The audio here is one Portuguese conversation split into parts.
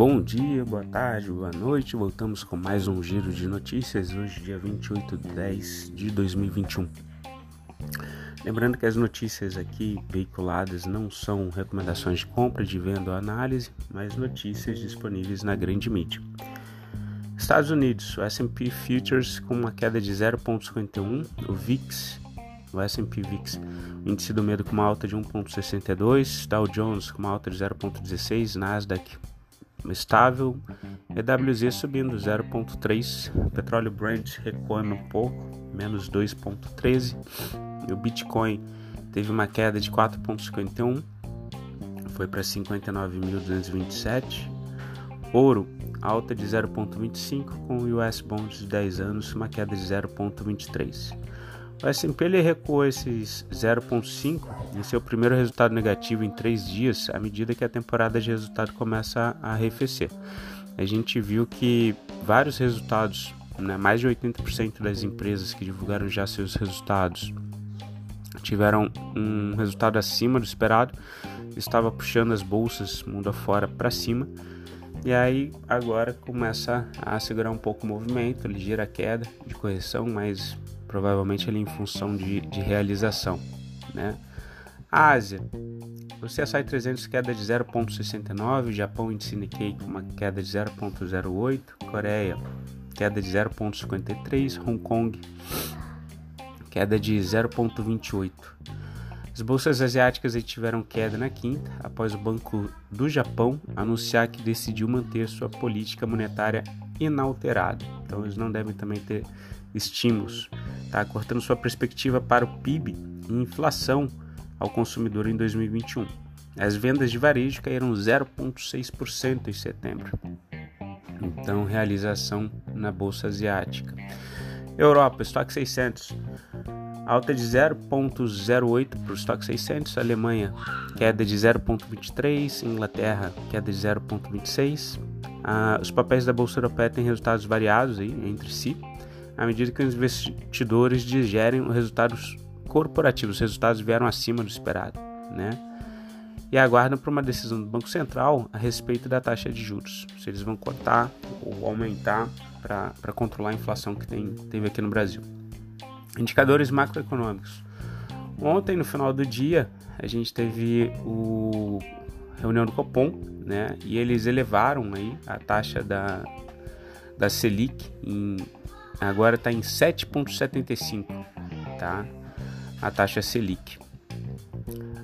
Bom dia, boa tarde, boa noite. Voltamos com mais um giro de notícias. Hoje, dia 28 de 10 de 2021. Lembrando que as notícias aqui veiculadas não são recomendações de compra, de venda ou análise, mas notícias disponíveis na grande mídia. Estados Unidos, o S&P Futures com uma queda de 0,51, o VIX o S&P VIX, o índice do medo com uma alta de 1.62, Dow Jones com uma alta de 0.16, Nasdaq estável, EWZ subindo 0.3, petróleo Brent recuando um pouco, menos 2.13, e o Bitcoin teve uma queda de 4.51, foi para 59.227. Ouro alta de 0.25 com US Bonds de 10 anos uma queda de 0.23. O S&P ele recuou esses 0,5 em seu primeiro resultado negativo em três dias, à medida que a temporada de resultado começa a arrefecer. A gente viu que vários resultados, né, mais de 80% das empresas que divulgaram já seus resultados tiveram um resultado acima do esperado, estava puxando as bolsas mundo afora para cima. E aí agora começa a segurar um pouco o movimento, ligeira queda de correção, mas provavelmente ali em função de, de realização, né? Ásia, o CSI 300 queda de 0,69, Japão índice Nikkei com uma queda de 0,08, Coreia queda de 0,53, Hong Kong queda de 0,28. As bolsas asiáticas tiveram queda na quinta, após o Banco do Japão anunciar que decidiu manter sua política monetária inalterada. Então, eles não devem também ter estímulos tá? cortando sua perspectiva para o PIB e inflação ao consumidor em 2021. As vendas de varejo caíram 0,6% em setembro. Então, realização na bolsa asiática. Europa, estoque 600, alta de 0,08 para o estoque 600. Alemanha, queda de 0,23. Inglaterra, queda de 0,26. Ah, os papéis da bolsa europeia têm resultados variados aí, entre si à medida que os investidores digerem os resultados corporativos, os resultados vieram acima do esperado, né? E aguardam por uma decisão do Banco Central a respeito da taxa de juros, se eles vão cortar ou aumentar para controlar a inflação que tem, teve aqui no Brasil. Indicadores macroeconômicos. Ontem, no final do dia, a gente teve o reunião do Copom, né? E eles elevaram aí a taxa da, da Selic em agora está em 7,75, tá? A taxa Selic.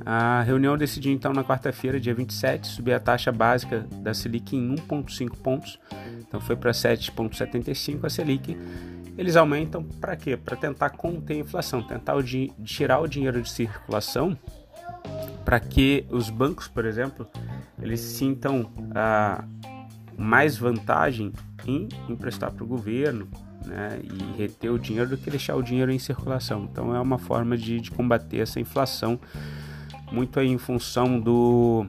A reunião decidiu então na quarta-feira, dia 27, subir a taxa básica da Selic em 1,5 pontos. Então foi para 7,75 a Selic. Eles aumentam para quê? Para tentar conter a inflação, tentar o tirar o dinheiro de circulação para que os bancos, por exemplo, eles sintam ah, mais vantagem em emprestar para o governo, né, e reter o dinheiro do que deixar o dinheiro em circulação. Então é uma forma de, de combater essa inflação, muito aí em função do,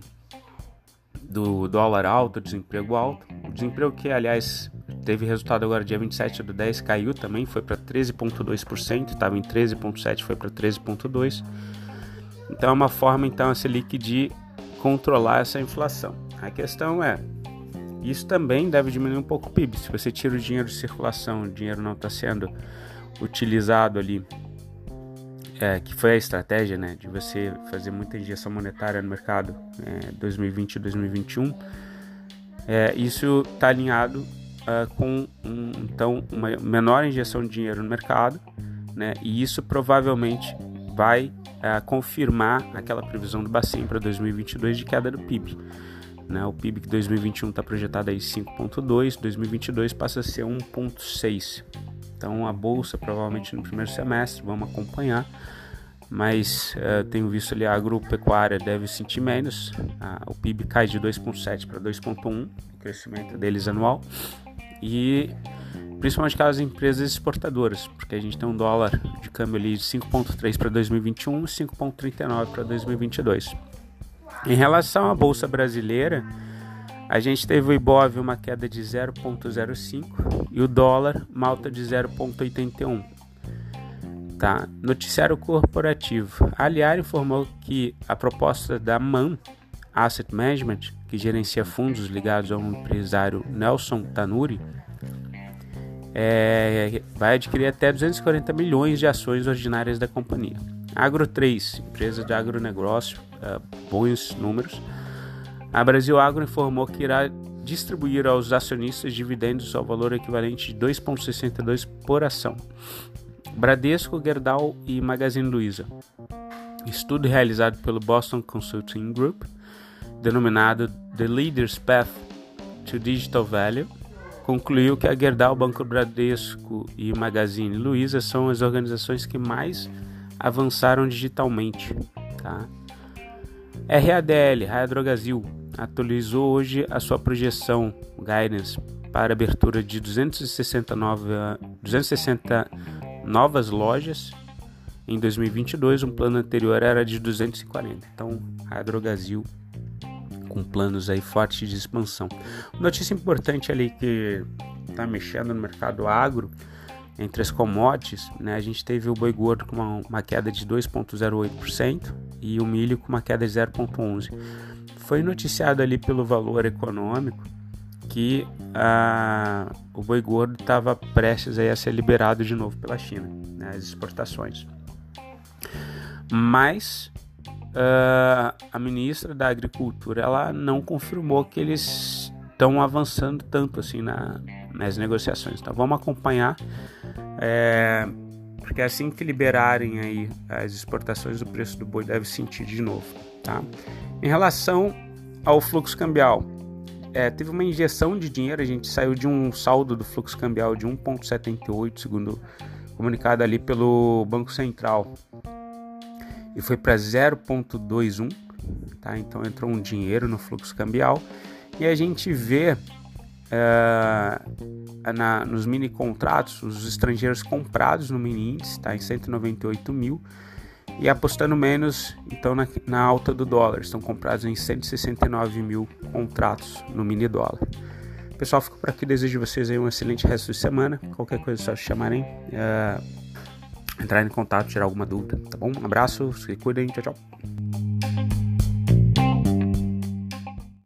do dólar alto, desemprego alto. O desemprego que, aliás, teve resultado agora dia 27 do 10, caiu também, foi para 13,2%, estava em 13,7%, foi para 13,2%. Então é uma forma, então, a Selic de controlar essa inflação. A questão é, isso também deve diminuir um pouco o PIB. Se você tira o dinheiro de circulação, o dinheiro não está sendo utilizado ali, é, que foi a estratégia né, de você fazer muita injeção monetária no mercado é, 2020 e 2021, é, isso está alinhado uh, com um, então uma menor injeção de dinheiro no mercado, né, e isso provavelmente vai uh, confirmar aquela previsão do Bacen para 2022 de queda do PIB. Né? O PIB que 2021 está projetado aí 5,2, 2022 passa a ser 1,6. Então a bolsa provavelmente no primeiro semestre, vamos acompanhar. Mas uh, tenho visto ali a agropecuária deve sentir menos. O PIB cai de 2,7 para 2,1, o crescimento deles anual. E principalmente aquelas empresas exportadoras, porque a gente tem um dólar de câmbio ali de 5,3 para 2021 e 5,39 para 2022. Em relação à bolsa brasileira, a gente teve o Ibov uma queda de 0,05 e o dólar uma alta de 0,81. Tá. Noticiário corporativo. A Aliar informou que a proposta da MAN Asset Management que gerencia fundos ligados ao empresário Nelson Tanuri, é, vai adquirir até 240 milhões de ações ordinárias da companhia. Agro 3, empresa de agronegócio, uh, bons números. A Brasil Agro informou que irá distribuir aos acionistas dividendos ao valor equivalente de 2,62 por ação. Bradesco, Gerdau e Magazine Luiza. Estudo realizado pelo Boston Consulting Group, denominado The Leader's Path to Digital Value, concluiu que a Gerdau, Banco Bradesco e Magazine Luiza são as organizações que mais avançaram digitalmente. Tá? RADL, Raia atualizou hoje a sua projeção guidance para abertura de 269, 260 novas lojas em 2022. Um plano anterior era de 240. Então, a Drogazil com planos aí fortes de expansão. Notícia importante ali que está mexendo no mercado agro, entre as commodities, né, a gente teve o boi gordo com uma, uma queda de 2,08% e o milho com uma queda de 0,11%. Foi noticiado ali pelo valor econômico que a, o boi gordo estava prestes a ser liberado de novo pela China, né, as exportações. Mas uh, a ministra da Agricultura ela não confirmou que eles estão avançando tanto assim na, nas negociações. Então vamos acompanhar, é, porque assim que liberarem aí as exportações, o preço do boi deve sentir de novo. Tá? Em relação ao fluxo cambial, é, teve uma injeção de dinheiro, a gente saiu de um saldo do fluxo cambial de 1,78, segundo comunicado ali pelo Banco Central e foi para 0,21, tá? Então entrou um dinheiro no fluxo cambial e a gente vê uh, na, nos mini contratos os estrangeiros comprados no mini índice, tá? Em 198 mil e apostando menos então na, na alta do dólar, estão comprados em 169 mil contratos no mini dólar. Pessoal, fico por aqui. Desejo vocês aí um excelente resto de semana. Qualquer coisa só chamarem. Uh, entrar em contato, tirar alguma dúvida, tá bom? Um abraço, se cuidem, tchau, tchau.